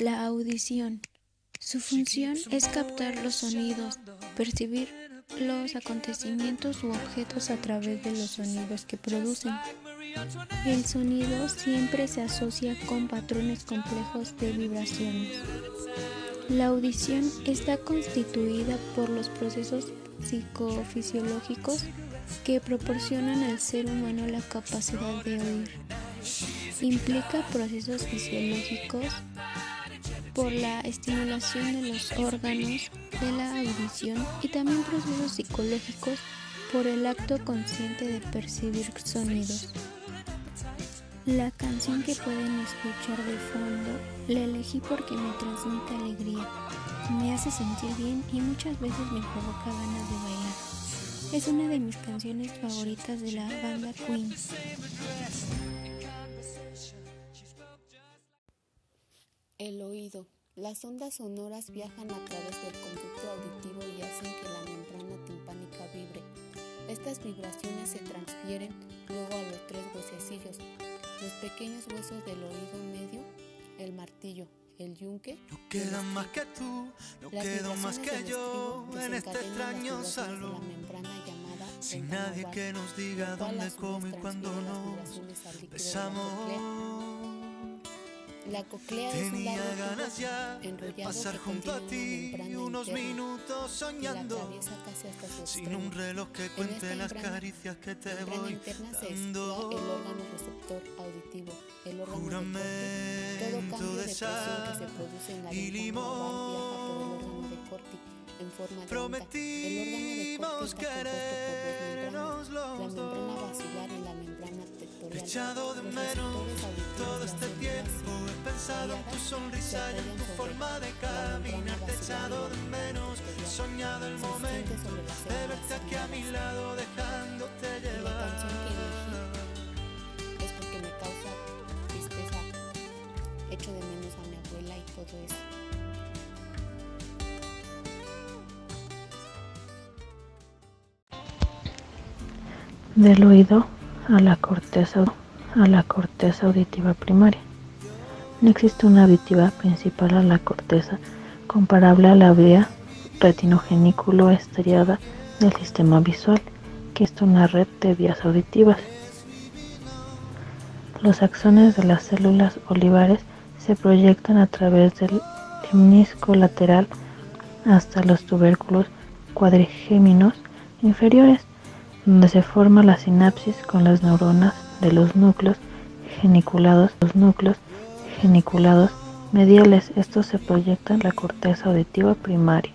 La audición. Su función es captar los sonidos, percibir los acontecimientos u objetos a través de los sonidos que producen. El sonido siempre se asocia con patrones complejos de vibraciones. La audición está constituida por los procesos psicofisiológicos que proporcionan al ser humano la capacidad de oír. Implica procesos fisiológicos por la estimulación de los órganos de la audición y también procesos psicológicos por el acto consciente de percibir sonidos. La canción que pueden escuchar de fondo la elegí porque me transmite alegría, me hace sentir bien y muchas veces me provoca ganas de bailar. Es una de mis canciones favoritas de la banda Queen. El oído. Las ondas sonoras viajan a través del conducto auditivo y hacen que la membrana timpánica vibre. Estas vibraciones se transfieren luego a los tres huesecillos, los pequeños huesos del oído medio, el martillo, el yunque. No queda más que tú, no quedo más que yo en este extraño salón. Sin nadie que nos diga dónde, cómo y cuándo nos besamos. La coclea Tenía un ganas ya de pasar junto a ti unos minutos soñando sin un reloj que cuente las caricias que te voy dando. El órgano receptor auditivo, el órgano Juramento de sal y limón. En forma de Prometimos querernos los dos. La membrana basilar y la membrana tectorial. Echado de menos todo este tiempo. He pensado en tu sonrisa y en tu forma de caminar. Te he echado de menos, he soñado el momento de verte aquí a mi lado dejándote llevar. Es porque me causa tristeza. Echo de menos a mi abuela y todo eso Del oído a la corteza a la corteza auditiva primaria. No existe una auditiva principal a la corteza comparable a la vía retinogeniculo estriada del sistema visual, que es una red de vías auditivas. Los axones de las células olivares se proyectan a través del lemnisco lateral hasta los tubérculos cuadrigéminos inferiores, donde se forma la sinapsis con las neuronas de los núcleos geniculados, los núcleos geniculados mediales, estos se proyectan en la corteza auditiva primaria.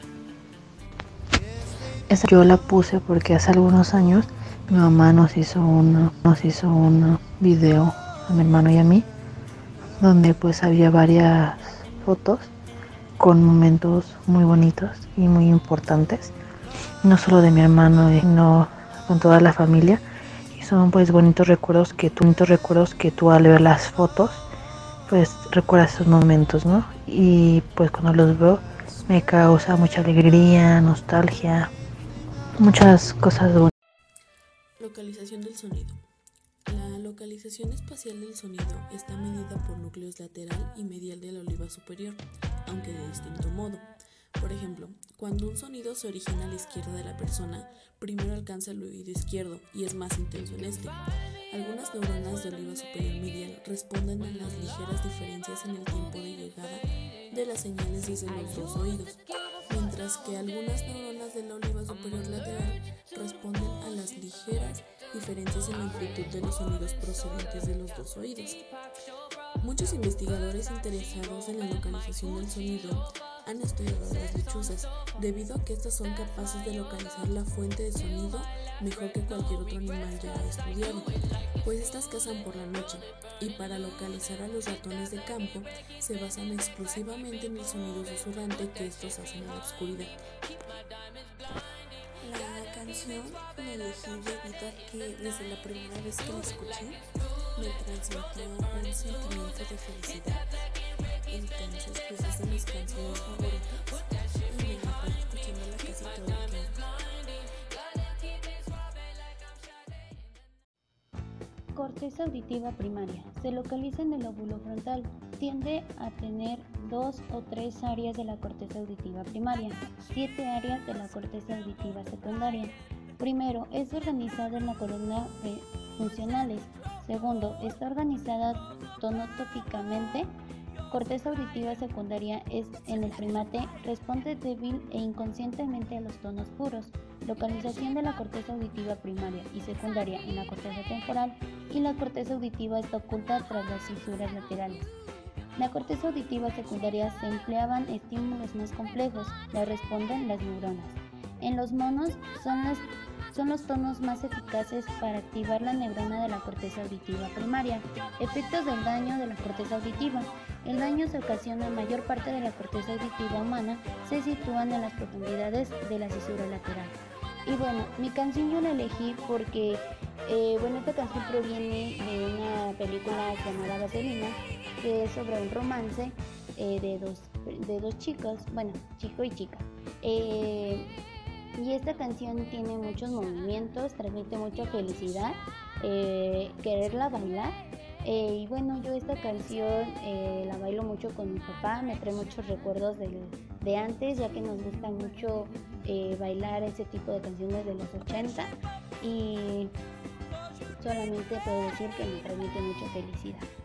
Esa yo la puse porque hace algunos años mi mamá nos hizo un, nos hizo un video a mi hermano y a mí, donde pues había varias fotos con momentos muy bonitos y muy importantes, no solo de mi hermano, sino con toda la familia son pues bonitos recuerdos que tú, bonitos recuerdos que tú al ver las fotos pues recuerdas esos momentos, ¿no? Y pues cuando los veo me causa mucha alegría, nostalgia, muchas cosas bonitas. Localización del sonido. La localización espacial del sonido está medida por núcleos lateral y medial de la oliva superior, aunque de distinto modo. Por ejemplo, cuando un sonido se origina a la izquierda de la persona, primero alcanza el oído izquierdo y es más intenso en este. Algunas neuronas de oliva superior medial responden a las ligeras diferencias en el tiempo de llegada de las señales desde los dos oídos, mientras que algunas neuronas de la oliva superior lateral responden a las ligeras diferencias en la amplitud de los sonidos procedentes de los dos oídos. Muchos investigadores interesados en la localización del sonido han estudiado las lechuzas, debido a que estas son capaces de localizar la fuente de sonido mejor que cualquier otro animal ya estudiado, pues estas cazan por la noche y para localizar a los ratones de campo se basan exclusivamente en el sonido susurrante que estos hacen en la oscuridad. La canción me elegí debido a que desde la primera vez que la escuché me transmitió un sentimiento de felicidad entonces, pues de. Corteza auditiva primaria. Se localiza en el lóbulo frontal. tiende a tener dos o tres áreas de la corteza auditiva primaria, siete áreas de la corteza auditiva secundaria. Primero, es organizada en la columna funcionales. Segundo, está organizada tonotópicamente. Corteza auditiva secundaria es en el primate, responde débil e inconscientemente a los tonos puros. Localización de la corteza auditiva primaria y secundaria en la corteza temporal y la corteza auditiva está oculta tras las fisuras laterales. La corteza auditiva secundaria se empleaban estímulos más complejos, le responden las neuronas. En los monos son, los tonos más eficaces para activar la neurona de la corteza auditiva primaria. Efectos del daño de la corteza auditiva. El daño se ocasiona en mayor parte de la corteza auditiva humana, se sitúan en las profundidades de la cisura lateral. Y bueno, mi canción yo la elegí porque, eh, bueno, esta canción proviene de una película llamada Vaselina, que es sobre un romance eh, de, dos, de dos chicos, bueno, chico y chica. Eh, y esta canción tiene muchos movimientos, transmite mucha felicidad, quererla bailar. y bueno, yo esta canción la bailo mucho con mi papá, me trae muchos recuerdos de, de antes, ya que nos gusta mucho eh, bailar ese tipo de canciones de los 80 y solamente puedo decir que me transmite mucha felicidad.